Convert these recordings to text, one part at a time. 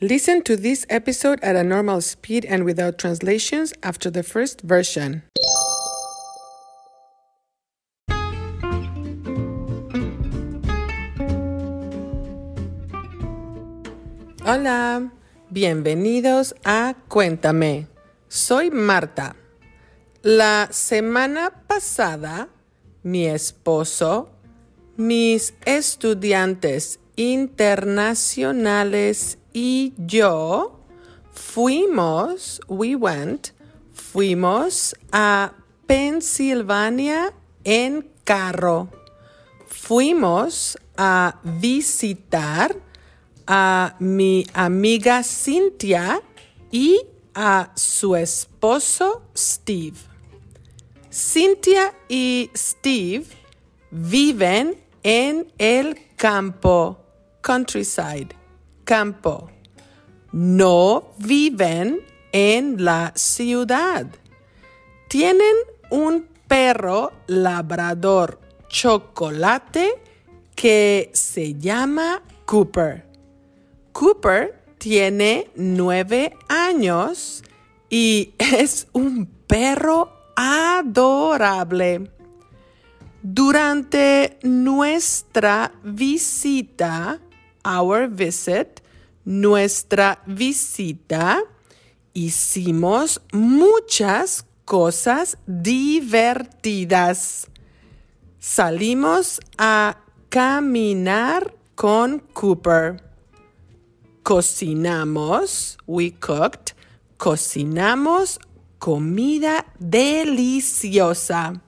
Listen to this episode at a normal speed and without translations after the first version. Hola, bienvenidos a Cuéntame. Soy Marta. La semana pasada, mi esposo, mis estudiantes internacionales y yo fuimos, we went, fuimos a Pensilvania en carro. Fuimos a visitar a mi amiga Cynthia y a su esposo Steve. Cynthia y Steve viven en el campo, countryside, campo. No viven en la ciudad. Tienen un perro labrador chocolate que se llama Cooper. Cooper tiene nueve años y es un perro adorable. Durante nuestra visita, our visit, nuestra visita, hicimos muchas cosas divertidas. Salimos a caminar con Cooper. Cocinamos, we cooked, cocinamos comida deliciosa.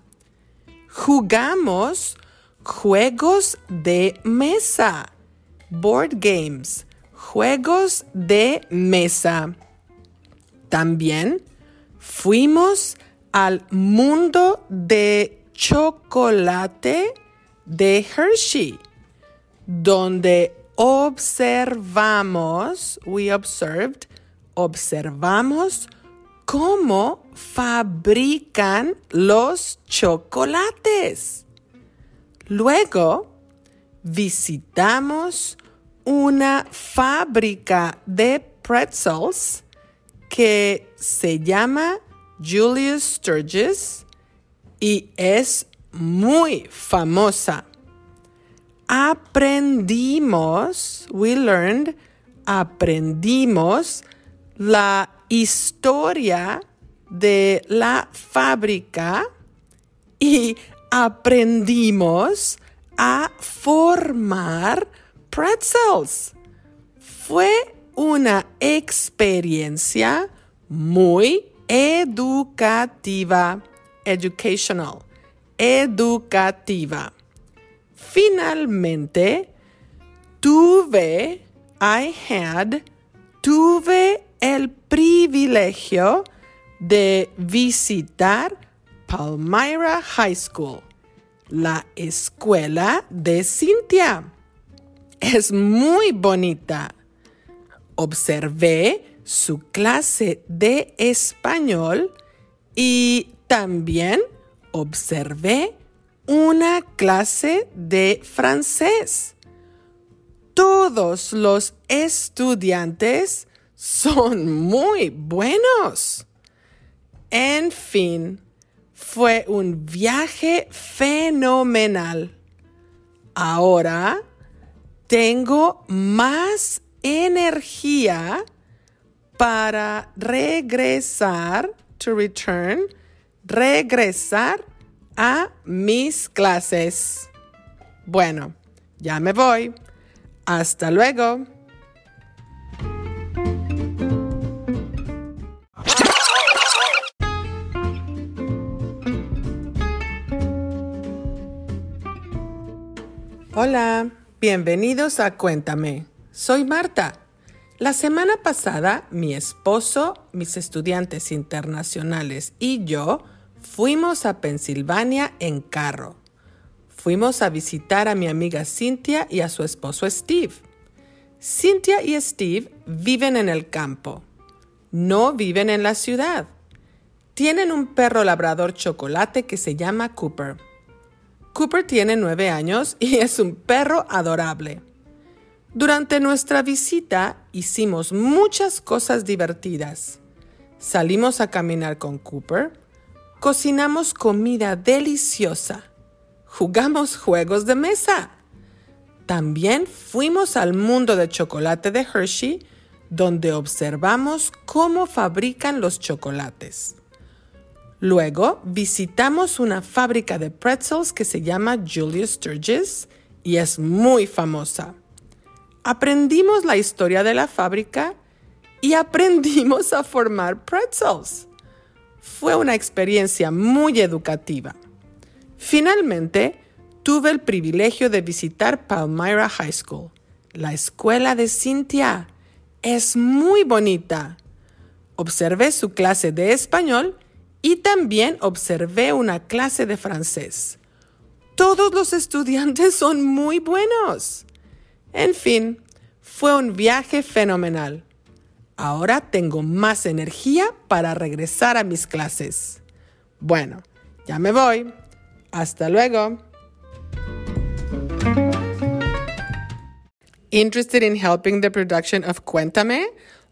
Jugamos juegos de mesa, board games, juegos de mesa. También fuimos al mundo de chocolate de Hershey, donde observamos, we observed, observamos cómo fabrican los chocolates. Luego visitamos una fábrica de pretzels que se llama Julius Sturgis y es muy famosa. Aprendimos, we learned, aprendimos la historia de la fábrica y aprendimos a formar pretzels. Fue una experiencia muy educativa, educational, educativa. Finalmente, tuve, I had, tuve el privilegio de visitar Palmyra High School, la escuela de Cynthia. Es muy bonita. Observé su clase de español y también observé una clase de francés. Todos los estudiantes son muy buenos. En fin, fue un viaje fenomenal. Ahora tengo más energía para regresar, to return, regresar a mis clases. Bueno, ya me voy. Hasta luego. Hola, bienvenidos a Cuéntame. Soy Marta. La semana pasada, mi esposo, mis estudiantes internacionales y yo Fuimos a Pensilvania en carro. Fuimos a visitar a mi amiga Cynthia y a su esposo Steve. Cynthia y Steve viven en el campo. No viven en la ciudad. Tienen un perro labrador chocolate que se llama Cooper. Cooper tiene nueve años y es un perro adorable. Durante nuestra visita hicimos muchas cosas divertidas. Salimos a caminar con Cooper, cocinamos comida deliciosa, jugamos juegos de mesa. También fuimos al mundo de chocolate de Hershey, donde observamos cómo fabrican los chocolates. Luego visitamos una fábrica de pretzels que se llama Julius Sturgis y es muy famosa. Aprendimos la historia de la fábrica y aprendimos a formar pretzels. Fue una experiencia muy educativa. Finalmente, tuve el privilegio de visitar Palmyra High School, la escuela de Cynthia. Es muy bonita. Observé su clase de español y también observé una clase de francés. Todos los estudiantes son muy buenos. En fin, fue un viaje fenomenal. Ahora tengo más energía para regresar a mis clases. Bueno, ya me voy. Hasta luego. Interested in helping the production of Cuéntame?